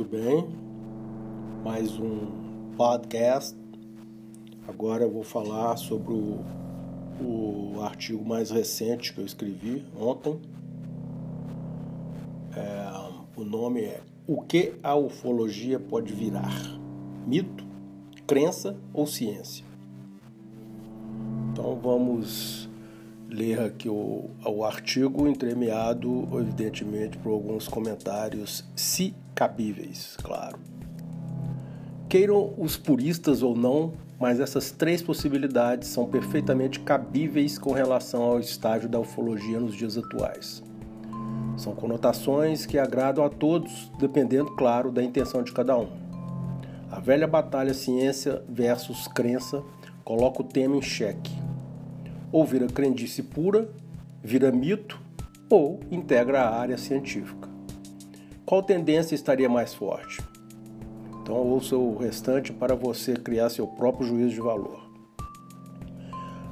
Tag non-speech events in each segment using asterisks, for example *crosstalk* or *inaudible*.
Muito bem, mais um podcast. Agora eu vou falar sobre o, o artigo mais recente que eu escrevi ontem. É, o nome é O que a ufologia pode virar? Mito, crença ou ciência? Então vamos ler aqui o, o artigo entremeado, evidentemente, por alguns comentários, se cabíveis, claro. Queiram os puristas ou não, mas essas três possibilidades são perfeitamente cabíveis com relação ao estágio da ufologia nos dias atuais. São conotações que agradam a todos, dependendo, claro, da intenção de cada um. A velha batalha ciência versus crença coloca o tema em xeque ou vira crendice pura, vira mito ou integra a área científica. Qual tendência estaria mais forte? Então ouça o restante para você criar seu próprio juízo de valor.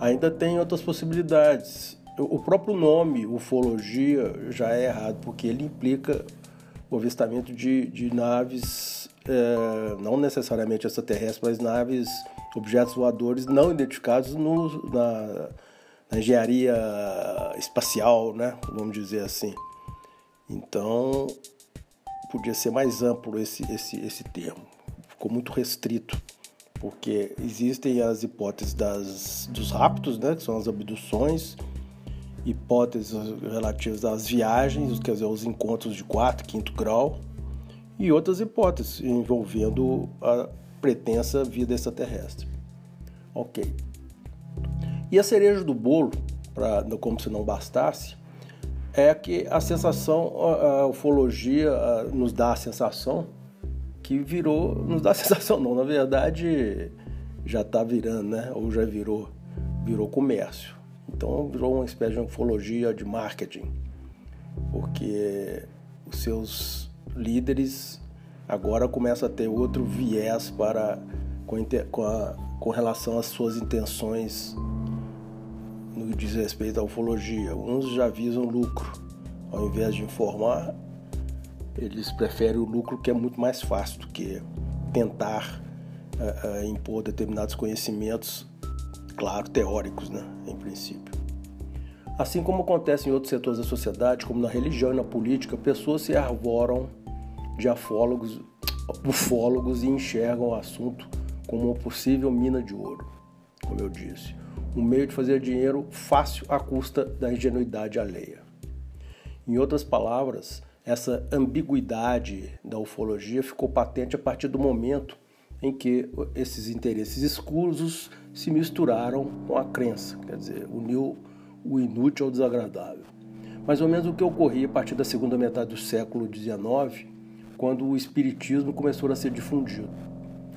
Ainda tem outras possibilidades. O próprio nome, ufologia, já é errado, porque ele implica o avistamento de, de naves, é, não necessariamente extraterrestres, mas naves, objetos voadores não identificados no, na, na engenharia espacial, né? Vamos dizer assim. Então, podia ser mais amplo esse, esse, esse termo. Ficou muito restrito, porque existem as hipóteses das, dos raptos, né? Que são as abduções, hipóteses relativas às viagens, quer dizer, os encontros de quarto, quinto grau, e outras hipóteses envolvendo a pretensa vida extraterrestre. Ok. E a cereja do bolo, pra, como se não bastasse, é que a sensação, a ufologia nos dá a sensação que virou, nos dá a *laughs* sensação não, na verdade já está virando, né? Ou já virou, virou comércio. Então virou uma espécie de ufologia de marketing, porque os seus líderes agora começam a ter outro viés para com, com, a, com relação às suas intenções no que diz respeito à ufologia. Uns já visam lucro. Ao invés de informar, eles preferem o lucro que é muito mais fácil do que tentar uh, uh, impor determinados conhecimentos, claro, teóricos, né, em princípio. Assim como acontece em outros setores da sociedade, como na religião e na política, pessoas se arvoram de afólogos, ufólogos e enxergam o assunto como uma possível mina de ouro, como eu disse um meio de fazer dinheiro fácil à custa da ingenuidade alheia. Em outras palavras, essa ambiguidade da ufologia ficou patente a partir do momento em que esses interesses escusos se misturaram com a crença, quer dizer, uniu o inútil ao desagradável. Mais ou menos o que ocorria a partir da segunda metade do século XIX, quando o espiritismo começou a ser difundido.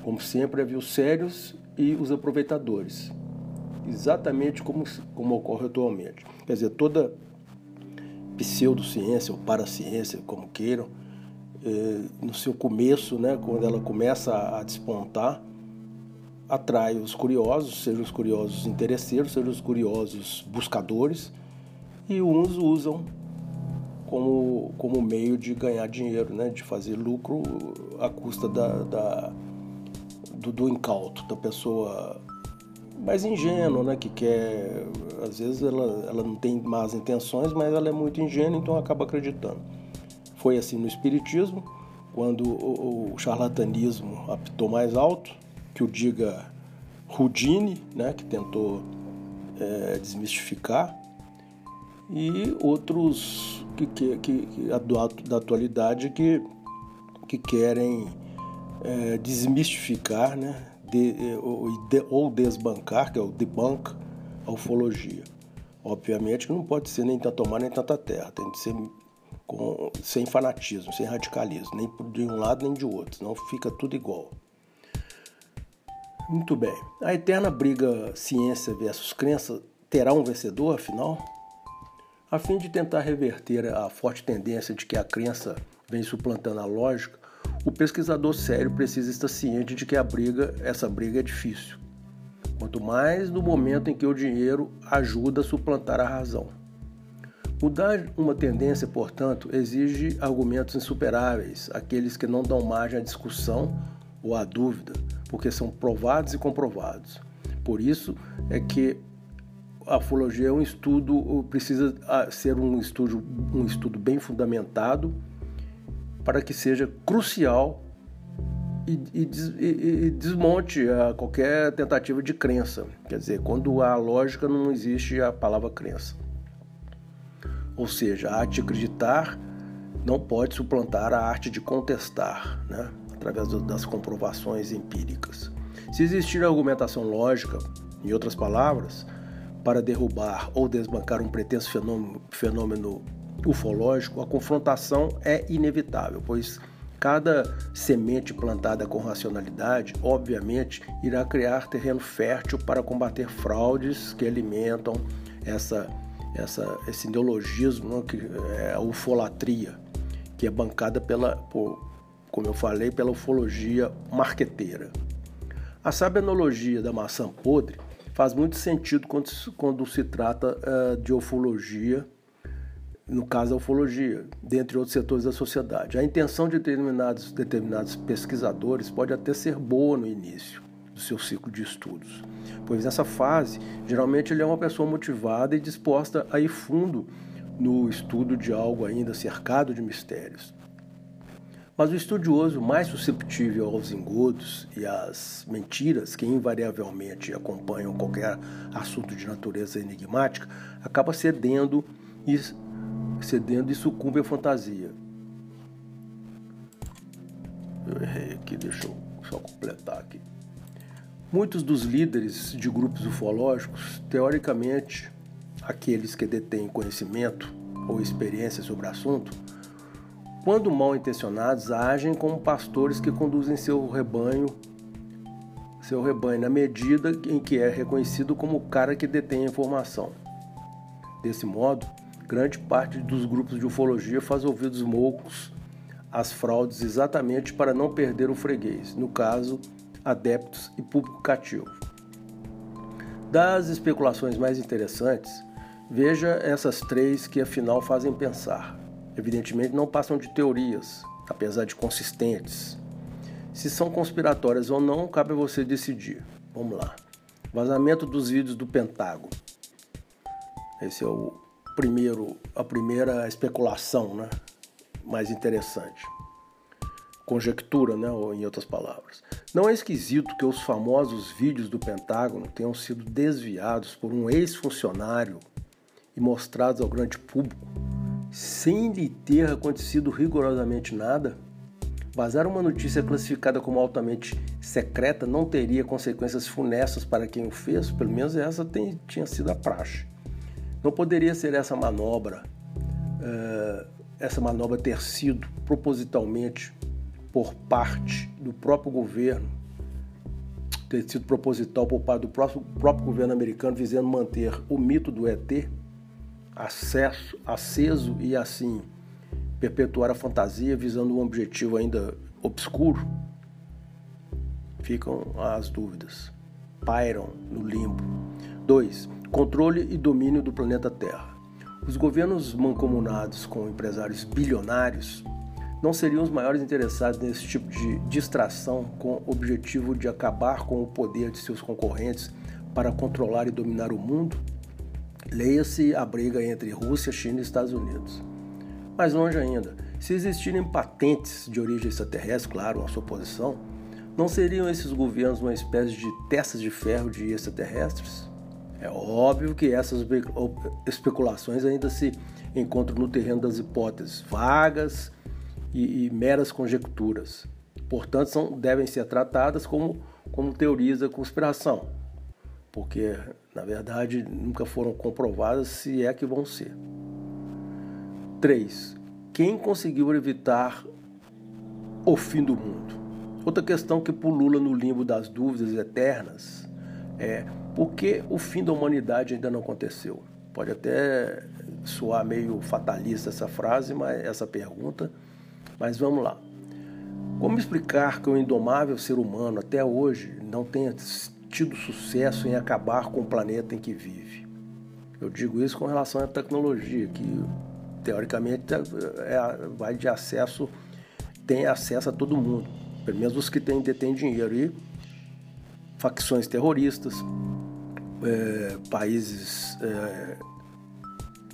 Como sempre, havia os sérios e os aproveitadores exatamente como, como ocorre atualmente. Quer dizer, toda pseudociência ou paraciência, como queiram, é, no seu começo, né, quando ela começa a, a despontar, atrai os curiosos, sejam os curiosos interesseiros, sejam os curiosos buscadores, e uns usam como, como meio de ganhar dinheiro, né, de fazer lucro à custa da, da do, do incauto, da pessoa mais ingênuo, né? Que quer. Às vezes ela, ela não tem más intenções, mas ela é muito ingênua, então acaba acreditando. Foi assim no Espiritismo, quando o, o charlatanismo apitou mais alto, que o diga Rudine, né? Que tentou é, desmistificar, e outros que, que, que da atualidade que, que querem é, desmistificar, né? De, de, ou desbancar, que é o debunk, a ufologia. Obviamente que não pode ser nem tanta tomar nem tanta terra, tem que ser com, sem fanatismo, sem radicalismo, nem de um lado nem de outro, senão fica tudo igual. Muito bem. A eterna briga ciência versus crença terá um vencedor, afinal? A fim de tentar reverter a forte tendência de que a crença vem suplantando a lógica, o pesquisador sério precisa estar ciente de que a briga, essa briga é difícil. Quanto mais no momento em que o dinheiro ajuda a suplantar a razão. Mudar uma tendência, portanto, exige argumentos insuperáveis, aqueles que não dão margem à discussão ou à dúvida, porque são provados e comprovados. Por isso é que a ufologia é um estudo, precisa ah, ser um estudo, um estudo bem fundamentado para que seja crucial e, e, e desmonte a qualquer tentativa de crença. Quer dizer, quando há lógica não existe a palavra crença. Ou seja, a arte de acreditar não pode suplantar a arte de contestar, né? através das comprovações empíricas. Se existir argumentação lógica, em outras palavras, para derrubar ou desbancar um pretenso fenômeno, fenômeno ufológico, a confrontação é inevitável, pois cada semente plantada com racionalidade, obviamente, irá criar terreno fértil para combater fraudes que alimentam essa essa, esse neologismo, né, que é a ufolatria, que é bancada pela, por, como eu falei, pela ufologia marqueteira. A sábia analogia da maçã podre faz muito sentido quando, quando se trata uh, de ufologia, no caso da ufologia, dentre outros setores da sociedade. A intenção de determinados, determinados pesquisadores pode até ser boa no início do seu ciclo de estudos, pois nessa fase, geralmente ele é uma pessoa motivada e disposta a ir fundo no estudo de algo ainda cercado de mistérios. Mas o estudioso mais susceptível aos engodos e às mentiras que invariavelmente acompanham qualquer assunto de natureza enigmática acaba cedendo e, cedendo e sucumbe à fantasia. Eu errei aqui, deixa eu só completar aqui. Muitos dos líderes de grupos ufológicos, teoricamente, aqueles que detêm conhecimento ou experiência sobre o assunto, quando mal intencionados, agem como pastores que conduzem seu rebanho, seu rebanho na medida em que é reconhecido como o cara que detém a informação. Desse modo, grande parte dos grupos de ufologia faz ouvidos moucos às fraudes exatamente para não perder o freguês. No caso, adeptos e público cativo. Das especulações mais interessantes, veja essas três que afinal fazem pensar. Evidentemente não passam de teorias, apesar de consistentes. Se são conspiratórias ou não, cabe a você decidir. Vamos lá. Vazamento dos vídeos do Pentágono. Esse é o primeiro, a primeira especulação, né? Mais interessante conjectura, né, ou em outras palavras. Não é esquisito que os famosos vídeos do Pentágono tenham sido desviados por um ex-funcionário e mostrados ao grande público sem lhe ter acontecido rigorosamente nada? Vazar uma notícia classificada como altamente secreta não teria consequências funestas para quem o fez, pelo menos essa tem, tinha sido a praxe. Não poderia ser essa manobra, uh, essa manobra ter sido propositalmente por parte do próprio governo, ter sido proposital por parte do próprio, próprio governo americano, visando manter o mito do ET acesso, aceso e assim perpetuar a fantasia visando um objetivo ainda obscuro? Ficam as dúvidas. Pairam no limbo. 2. Controle e domínio do planeta Terra. Os governos mancomunados com empresários bilionários não seriam os maiores interessados nesse tipo de distração com o objetivo de acabar com o poder de seus concorrentes para controlar e dominar o mundo? Leia-se a briga entre Rússia, China e Estados Unidos. Mais longe ainda, se existirem patentes de origem extraterrestre, claro, a sua posição, não seriam esses governos uma espécie de testas de ferro de extraterrestres? É óbvio que essas especulações ainda se encontram no terreno das hipóteses vagas e, e meras conjecturas. Portanto, são, devem ser tratadas como, como teorias da conspiração, porque, na verdade, nunca foram comprovadas se é que vão ser. 3. Quem conseguiu evitar o fim do mundo? Outra questão que pulula no limbo das dúvidas eternas é por que o fim da humanidade ainda não aconteceu? Pode até soar meio fatalista essa frase, mas essa pergunta, mas vamos lá. Como explicar que o indomável ser humano até hoje não tenha tido sucesso em acabar com o planeta em que vive? Eu digo isso com relação à tecnologia, que teoricamente é, vai de acesso, tem acesso a todo mundo, pelo menos os que têm, detêm dinheiro. E facções terroristas, é, países é,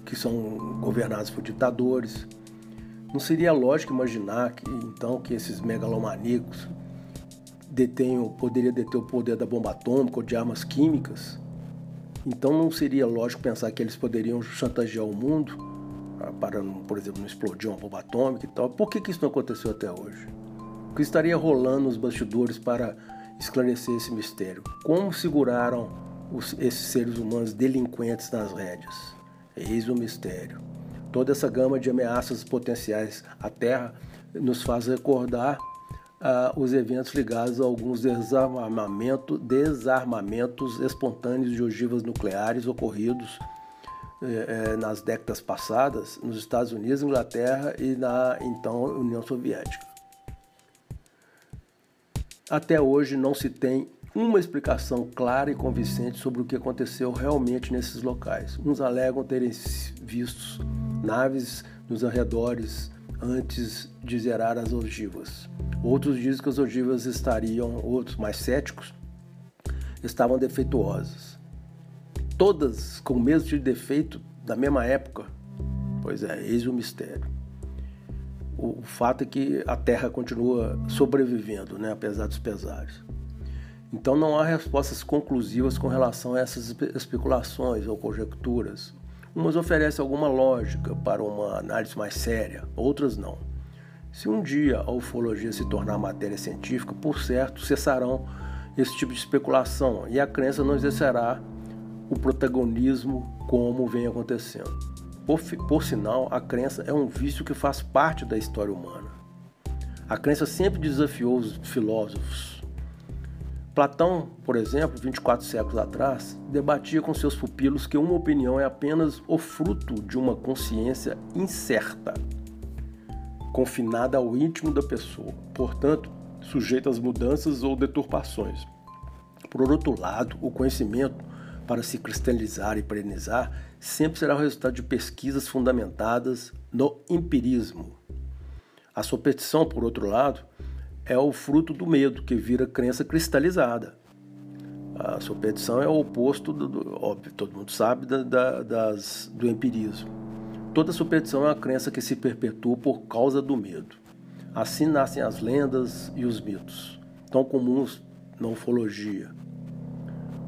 que são governados por ditadores. Não seria lógico imaginar que então que esses megalomaníacos detenham, poderia deter o poder da bomba atômica ou de armas químicas? Então não seria lógico pensar que eles poderiam chantagear o mundo ah, para, por exemplo, não explodir uma bomba atômica e tal. Por que, que isso não aconteceu até hoje? O que estaria rolando nos bastidores para esclarecer esse mistério? Como seguraram os, esses seres humanos delinquentes nas rédeas? Eis o mistério. Toda essa gama de ameaças potenciais à Terra nos faz recordar uh, os eventos ligados a alguns desarmamento, desarmamentos espontâneos de ogivas nucleares ocorridos eh, eh, nas décadas passadas nos Estados Unidos, Inglaterra e na então União Soviética. Até hoje não se tem uma explicação clara e convincente sobre o que aconteceu realmente nesses locais. Uns alegam terem visto naves nos arredores antes de zerar as ogivas. Outros dizem que as ogivas estariam, outros mais céticos, estavam defeituosas. Todas com o mesmo tipo de defeito da mesma época. Pois é, eis o mistério. O, fato é que a Terra continua sobrevivendo, né, apesar dos pesares. Então não há respostas conclusivas com relação a essas especulações ou conjecturas. Umas oferecem alguma lógica para uma análise mais séria, outras não. Se um dia a ufologia se tornar matéria científica, por certo, cessarão esse tipo de especulação e a crença não exercerá o protagonismo como vem acontecendo. Por, por sinal, a crença é um vício que faz parte da história humana. A crença sempre desafiou os filósofos. Platão, por exemplo, 24 séculos atrás, debatia com seus pupilos que uma opinião é apenas o fruto de uma consciência incerta confinada ao íntimo da pessoa, portanto, sujeita às mudanças ou deturpações. Por outro lado, o conhecimento, para se cristalizar e perenizar, sempre será o resultado de pesquisas fundamentadas no empirismo. A superstição, por outro lado, é o fruto do medo, que vira crença cristalizada. A superstição é o oposto, do, do óbvio, todo mundo sabe, da, da, das, do empirismo. Toda superstição é uma crença que se perpetua por causa do medo. Assim nascem as lendas e os mitos, tão comuns na ufologia.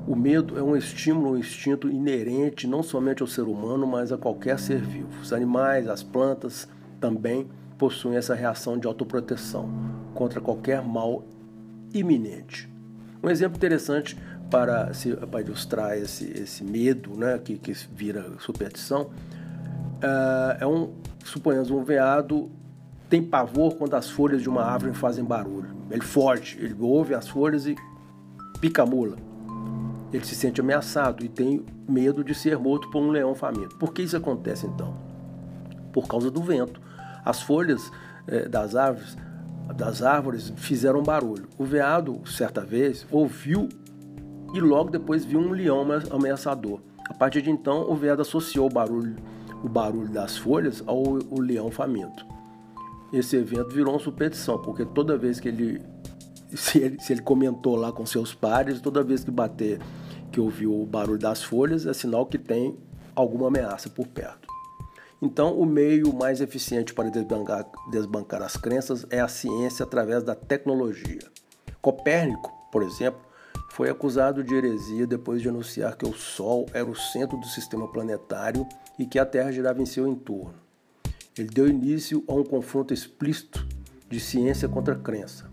O medo é um estímulo, um instinto inerente não somente ao ser humano, mas a qualquer ser vivo. Os animais, as plantas também possuem essa reação de autoproteção contra qualquer mal iminente. Um exemplo interessante para, para ilustrar esse, esse medo né, que, que vira superstição uh, é um, suponhamos, um veado tem pavor quando as folhas de uma árvore fazem barulho. Ele foge, ele ouve as folhas e pica a mula. Ele se sente ameaçado e tem medo de ser morto por um leão faminto. Por que isso acontece então? Por causa do vento. As folhas eh, das árvores das árvores fizeram barulho. O veado, certa vez, ouviu e logo depois viu um leão ameaçador. A partir de então, o veado associou o barulho o barulho das folhas ao o leão faminto. Esse evento virou uma superstição, porque toda vez que ele se, ele se ele comentou lá com seus pares, toda vez que bater, que ouviu o barulho das folhas, é sinal que tem alguma ameaça por perto. Então, o meio mais eficiente para desbancar, desbancar as crenças é a ciência através da tecnologia. Copérnico, por exemplo, foi acusado de heresia depois de anunciar que o Sol era o centro do sistema planetário e que a Terra girava em seu entorno. Ele deu início a um confronto explícito de ciência contra crença.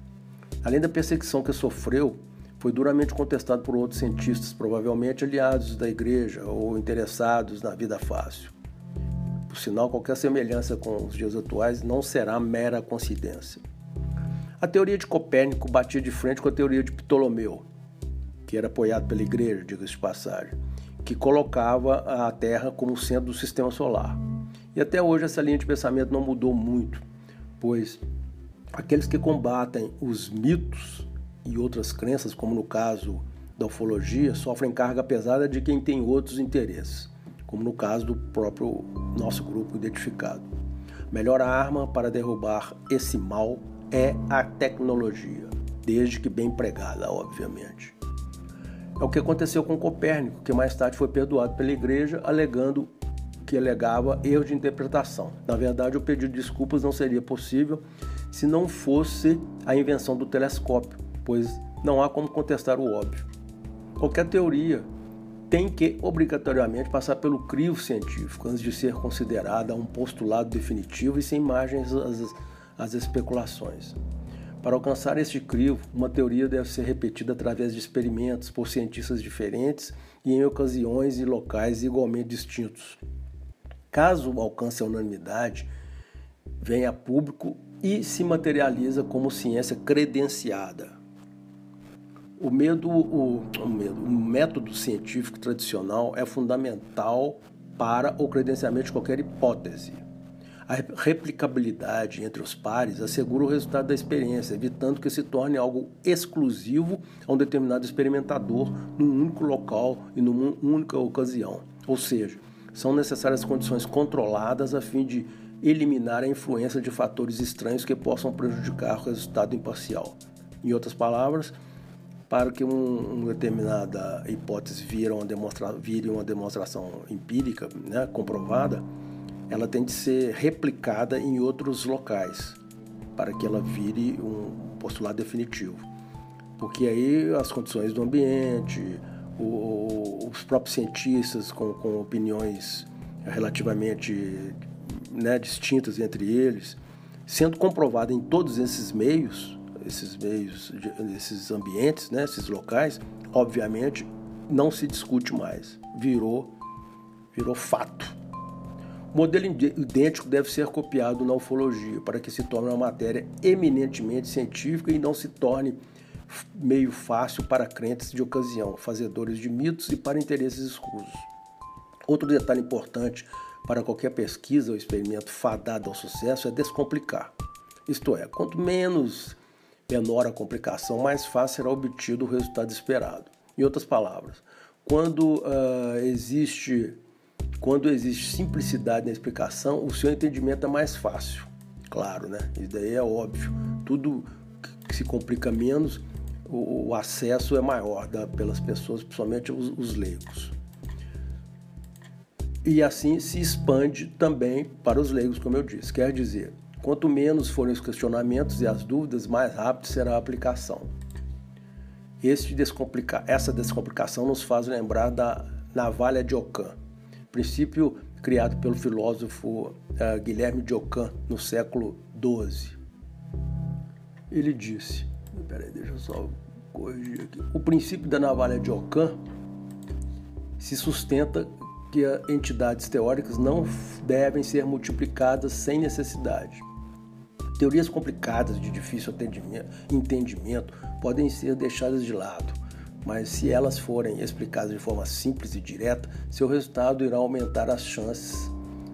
Além da perseguição que sofreu, foi duramente contestado por outros cientistas, provavelmente aliados da igreja ou interessados na vida fácil. Por sinal, qualquer semelhança com os dias atuais não será mera coincidência. A teoria de Copérnico batia de frente com a teoria de Ptolomeu, que era apoiado pela igreja, diga-se de passagem, que colocava a Terra como centro do sistema solar. E até hoje essa linha de pensamento não mudou muito, pois aqueles que combatem os mitos e outras crenças, como no caso da ufologia, sofrem carga pesada de quem tem outros interesses. como no caso do próprio nosso grupo identificado. Melhor arma para derrubar esse mal é a tecnologia, desde que bem empregada, obviamente. É o que aconteceu com Copérnico, que mais tarde foi perdoado pela igreja, alegando que alegava erro de interpretação. Na verdade, o pedido de desculpas não seria possível se não fosse a invenção do telescópio, pois não há como contestar o óbvio. Qualquer teoria tem que obrigatoriamente passar pelo crivo científico antes de ser considerada um postulado definitivo e sem margens às, às especulações. Para alcançar este crivo, uma teoria deve ser repetida através de experimentos por cientistas diferentes e em ocasiões e locais igualmente distintos. Caso alcance a unanimidade, vem a público e se materializa como ciência credenciada. O medo, o, o, medo, o método científico tradicional é fundamental para o credenciamento de qualquer hipótese. A replicabilidade entre os pares assegura o resultado da experiência, evitando que se torne algo exclusivo a um determinado experimentador num único local e numa única ocasião. Ou seja, são necessárias condições controladas a fim de eliminar a influência de fatores estranhos que possam prejudicar o resultado imparcial. Em outras palavras, para que um, uma determinada hipótese vire uma, demonstra, vire uma demonstração empírica, né, comprovada, ela tem de ser replicada em outros locais para que ela vire um postulado definitivo. Porque aí as condições do ambiente, o, os próprios cientistas com, com opiniões relativamente né, distintas entre eles, sendo comprovada em todos esses meios, esses meios, esses ambientes, né, esses locais, obviamente não se discute mais. Virou, virou fato. O modelo idêntico deve ser copiado na ufologia para que se torne uma matéria eminentemente científica e não se torne meio fácil para crentes de ocasião, fazedores de mitos e para interesses escusos. Outro detalhe importante para qualquer pesquisa ou experimento fadado ao sucesso é descomplicar. Isto é, quanto menos menor a complicação, mais fácil será obtido o resultado esperado. Em outras palavras, quando uh, existe quando existe simplicidade na explicação, o seu entendimento é mais fácil. Claro, né? Isso daí é óbvio. Tudo que se complica menos, o, acesso é maior pelas pessoas, principalmente os leigos. E assim se expande também para os leigos, como eu disse. Quer dizer, Quanto menos forem os questionamentos e as dúvidas, mais rápido será a aplicação. Descomplica... Essa descomplicação nos faz lembrar da navalha de Ockham, princípio criado pelo filósofo uh, Guilherme de Ockham no século XII. Ele disse: peraí, deixa eu só corrigir aqui. O princípio da navalha de Ockham se sustenta que entidades teóricas não devem ser multiplicadas sem necessidade. Teorias complicadas de difícil entendimento podem ser deixadas de lado, mas se elas forem explicadas de forma simples e direta, seu resultado irá aumentar as chances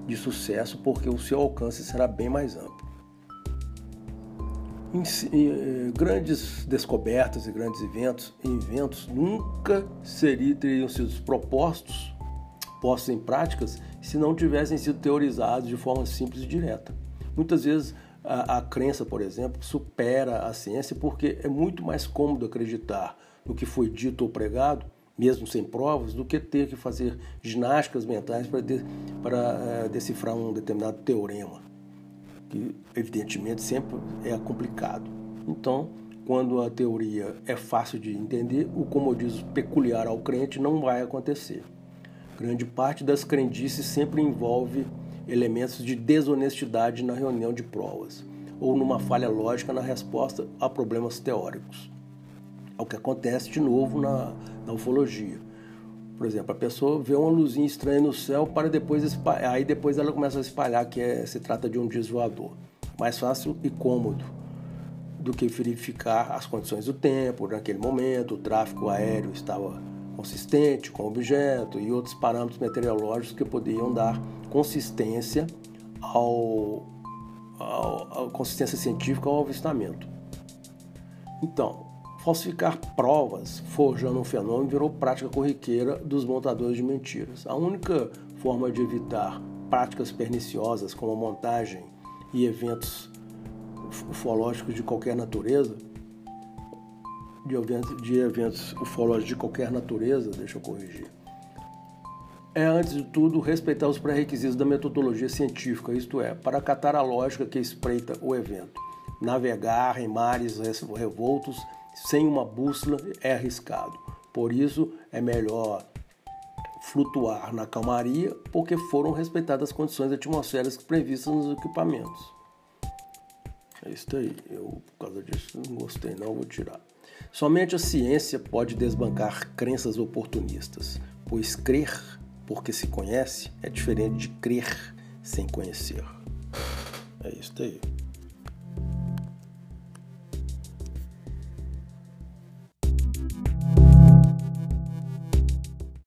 de sucesso porque o seu alcance será bem mais amplo. Em, em, eh, grandes descobertas e grandes eventos, eventos nunca seriam, teriam sido propostos, postos em práticas, se não tivessem sido teorizados de forma simples e direta. Muitas vezes a, a crença, por exemplo, supera a ciência porque é muito mais cômodo acreditar no que foi dito ou pregado, mesmo sem provas, do que ter que fazer ginásticas mentais para, de, é, decifrar um determinado teorema, que evidentemente sempre é complicado. Então, quando a teoria é fácil de entender, o comodismo peculiar ao crente não vai acontecer. Grande parte das crendices sempre envolve elementos de desonestidade na reunião de provas ou numa falha lógica na resposta a problemas teóricos. É o que acontece de novo na, na ufologia. Por exemplo, a pessoa vê uma luzinha estranha no céu para depois espalhar, aí depois ela começa a espalhar que é, se trata de um desvoador. Mais fácil e cômodo do que verificar as condições do tempo naquele momento, o tráfego aéreo estava consistente com o objeto e outros parâmetros meteorológicos que poderiam dar consistência ao, ao, consistência científica ao avistamento. Então, falsificar provas forjando um fenômeno virou prática corriqueira dos montadores de mentiras. A única forma de evitar práticas perniciosas como a montagem e eventos ufológicos de qualquer natureza, de eventos, de eventos ufológicos de qualquer natureza, deixa eu corrigir, é, antes de tudo, respeitar os pré-requisitos da metodologia científica, isto é, para acatar a lógica que espreita o evento. Navegar em mares revoltos sem uma bússola é arriscado. Por isso, é melhor flutuar na calmaria, porque foram respeitadas as condições atmosféricas previstas nos equipamentos. É isso aí. Eu, por causa disso, não gostei, não vou tirar. Somente a ciência pode desbancar crenças oportunistas, pois crer porque se conhece é diferente de crer sem conhecer. É isso aí.